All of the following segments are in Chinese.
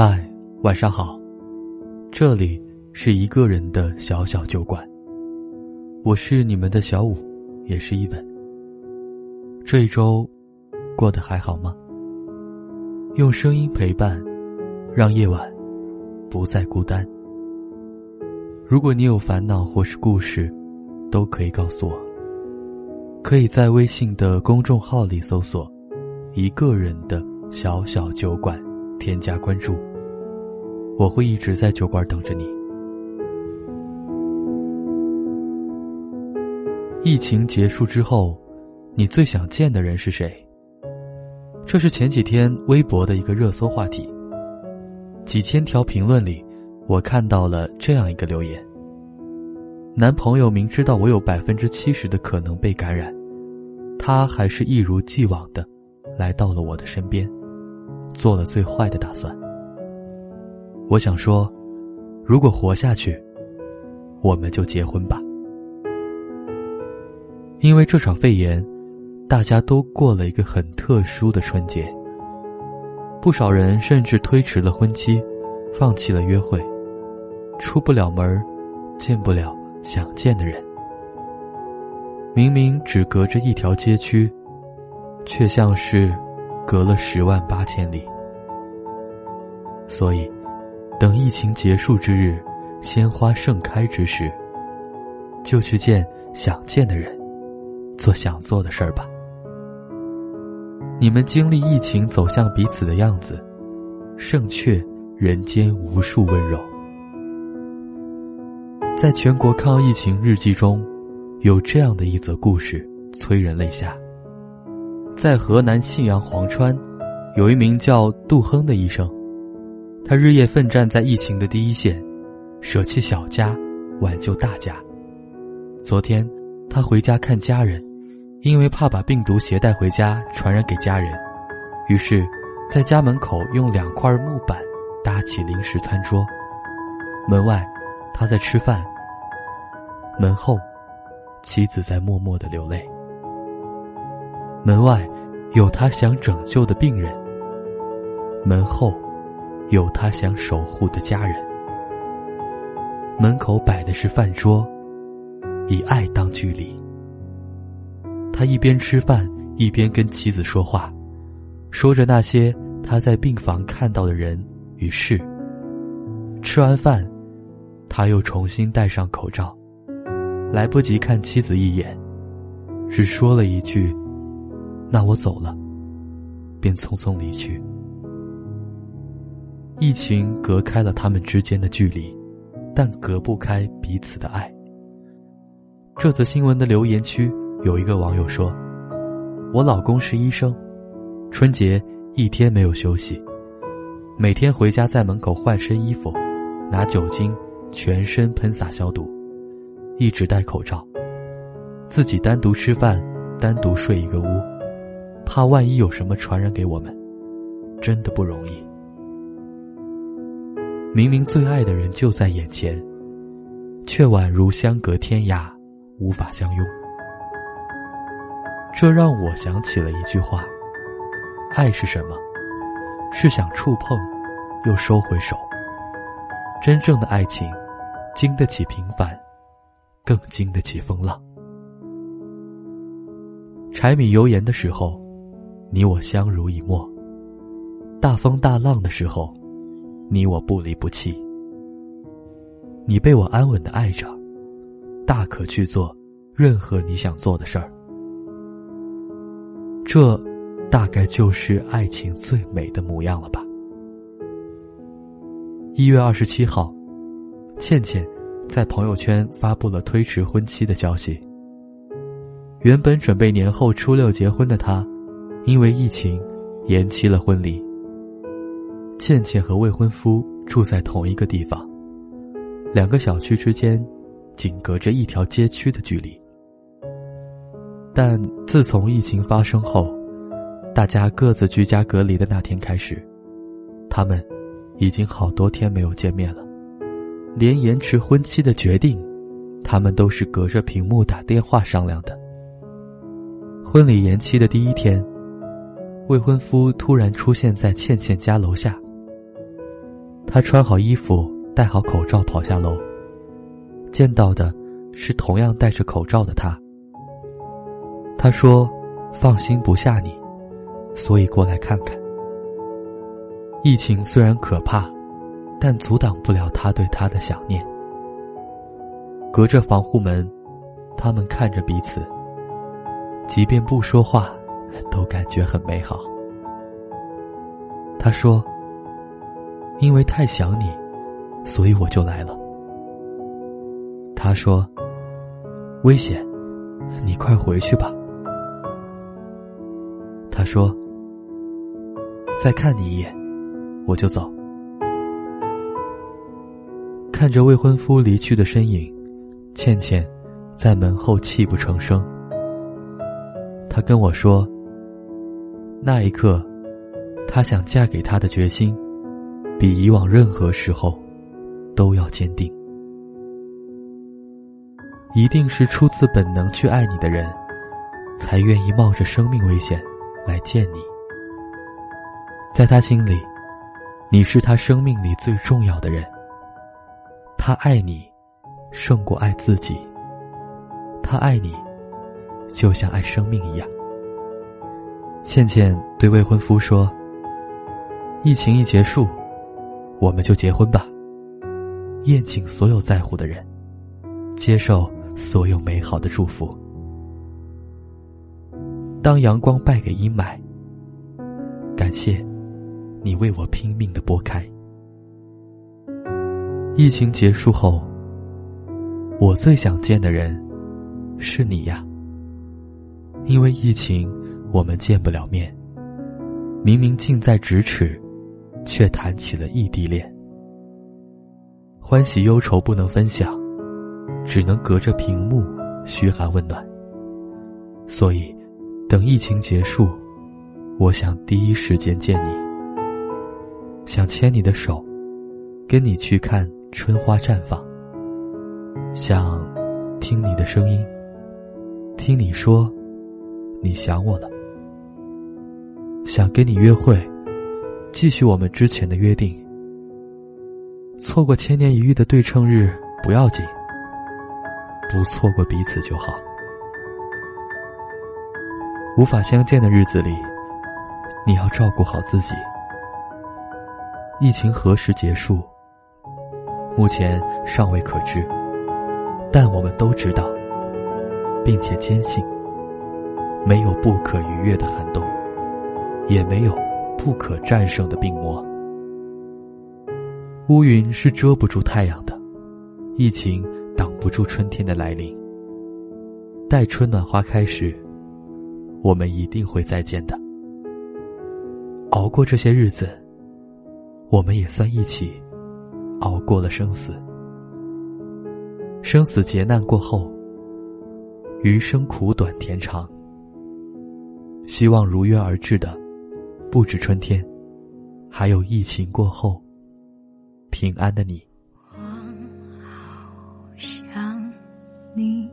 嗨，晚上好，这里是一个人的小小酒馆。我是你们的小五，也是一本。这一周过得还好吗？用声音陪伴，让夜晚不再孤单。如果你有烦恼或是故事，都可以告诉我。可以在微信的公众号里搜索“一个人的小小酒馆”。添加关注，我会一直在酒馆等着你。疫情结束之后，你最想见的人是谁？这是前几天微博的一个热搜话题。几千条评论里，我看到了这样一个留言：男朋友明知道我有百分之七十的可能被感染，他还是一如既往的来到了我的身边。做了最坏的打算。我想说，如果活下去，我们就结婚吧。因为这场肺炎，大家都过了一个很特殊的春节。不少人甚至推迟了婚期，放弃了约会，出不了门见不了想见的人。明明只隔着一条街区，却像是……隔了十万八千里，所以，等疫情结束之日，鲜花盛开之时，就去见想见的人，做想做的事儿吧。你们经历疫情走向彼此的样子，胜却人间无数温柔。在全国抗疫情日记中，有这样的一则故事，催人泪下。在河南信阳潢川，有一名叫杜亨的医生，他日夜奋战在疫情的第一线，舍弃小家，挽救大家。昨天，他回家看家人，因为怕把病毒携带回家传染给家人，于是，在家门口用两块木板搭起临时餐桌。门外，他在吃饭。门后，妻子在默默的流泪。门外有他想拯救的病人，门后有他想守护的家人。门口摆的是饭桌，以爱当距离。他一边吃饭一边跟妻子说话，说着那些他在病房看到的人与事。吃完饭，他又重新戴上口罩，来不及看妻子一眼，只说了一句。那我走了，便匆匆离去。疫情隔开了他们之间的距离，但隔不开彼此的爱。这则新闻的留言区有一个网友说：“我老公是医生，春节一天没有休息，每天回家在门口换身衣服，拿酒精全身喷洒消毒，一直戴口罩，自己单独吃饭，单独睡一个屋。”怕万一有什么传染给我们，真的不容易。明明最爱的人就在眼前，却宛如相隔天涯，无法相拥。这让我想起了一句话：爱是什么？是想触碰，又收回手。真正的爱情，经得起平凡，更经得起风浪。柴米油盐的时候。你我相濡以沫，大风大浪的时候，你我不离不弃。你被我安稳的爱着，大可去做任何你想做的事儿。这，大概就是爱情最美的模样了吧。一月二十七号，倩倩在朋友圈发布了推迟婚期的消息。原本准备年后初六结婚的她。因为疫情，延期了婚礼。倩倩和未婚夫住在同一个地方，两个小区之间仅隔着一条街区的距离。但自从疫情发生后，大家各自居家隔离的那天开始，他们已经好多天没有见面了。连延迟婚期的决定，他们都是隔着屏幕打电话商量的。婚礼延期的第一天。未婚夫突然出现在倩倩家楼下，他穿好衣服，戴好口罩跑下楼，见到的是同样戴着口罩的他。他说：“放心不下你，所以过来看看。”疫情虽然可怕，但阻挡不了他对他的想念。隔着防护门，他们看着彼此，即便不说话，都感觉很美好。他说：“因为太想你，所以我就来了。”他说：“危险，你快回去吧。”他说：“再看你一眼。”我就走，看着未婚夫离去的身影，倩倩在门后泣不成声。她跟我说：“那一刻，她想嫁给他的决心，比以往任何时候都要坚定。一定是出自本能去爱你的人，才愿意冒着生命危险来见你。在他心里。”你是他生命里最重要的人，他爱你，胜过爱自己。他爱你，就像爱生命一样。倩倩对未婚夫说：“疫情一结束，我们就结婚吧。宴请所有在乎的人，接受所有美好的祝福。当阳光败给阴霾，感谢。”你为我拼命的拨开。疫情结束后，我最想见的人是你呀。因为疫情，我们见不了面。明明近在咫尺，却谈起了异地恋。欢喜忧愁不能分享，只能隔着屏幕嘘寒问暖。所以，等疫情结束，我想第一时间见你。想牵你的手，跟你去看春花绽放。想听你的声音，听你说你想我了。想跟你约会，继续我们之前的约定。错过千年一遇的对称日不要紧，不错过彼此就好。无法相见的日子里，你要照顾好自己。疫情何时结束？目前尚未可知，但我们都知道，并且坚信，没有不可逾越的寒冬，也没有不可战胜的病魔。乌云是遮不住太阳的，疫情挡不住春天的来临。待春暖花开时，我们一定会再见的。熬过这些日子。我们也算一起熬过了生死，生死劫难过后，余生苦短甜长。希望如约而至的，不止春天，还有疫情过后平安的你。我好想你，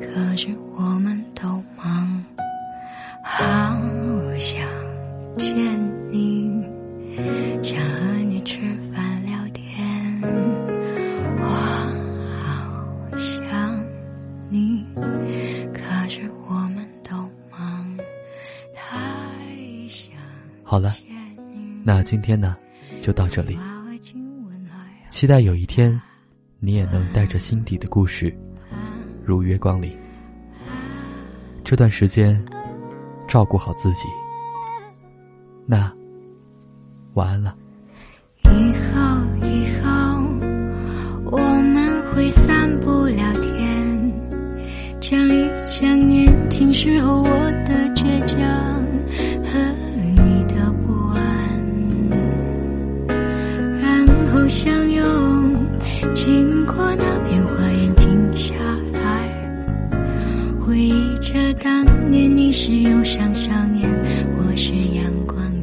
可是我们都忙，好想见好了，那今天呢，就到这里。期待有一天，你也能带着心底的故事，如约光临。这段时间，照顾好自己。那。晚安了。回忆着当年你是忧伤少年，我是阳光。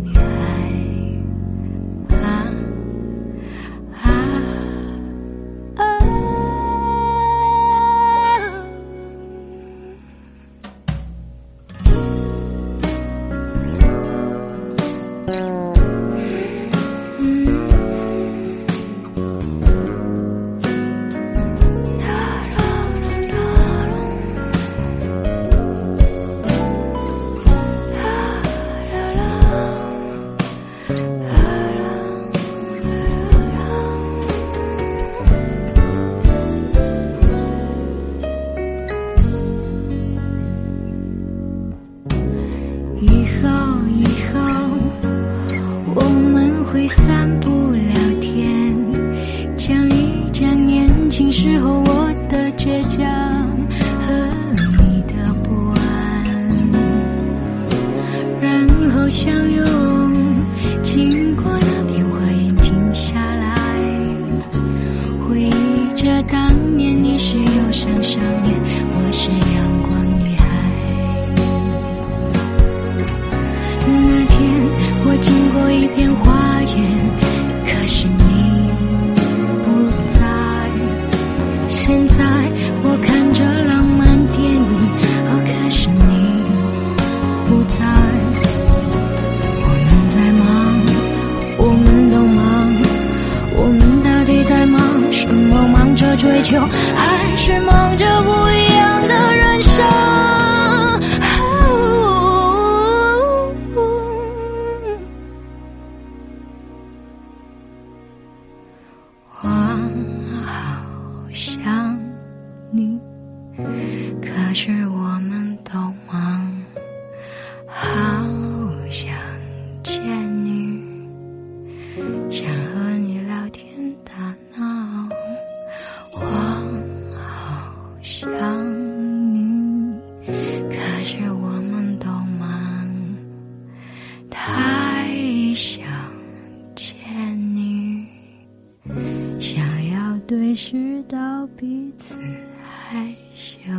以后以后就爱意识到彼此害羞。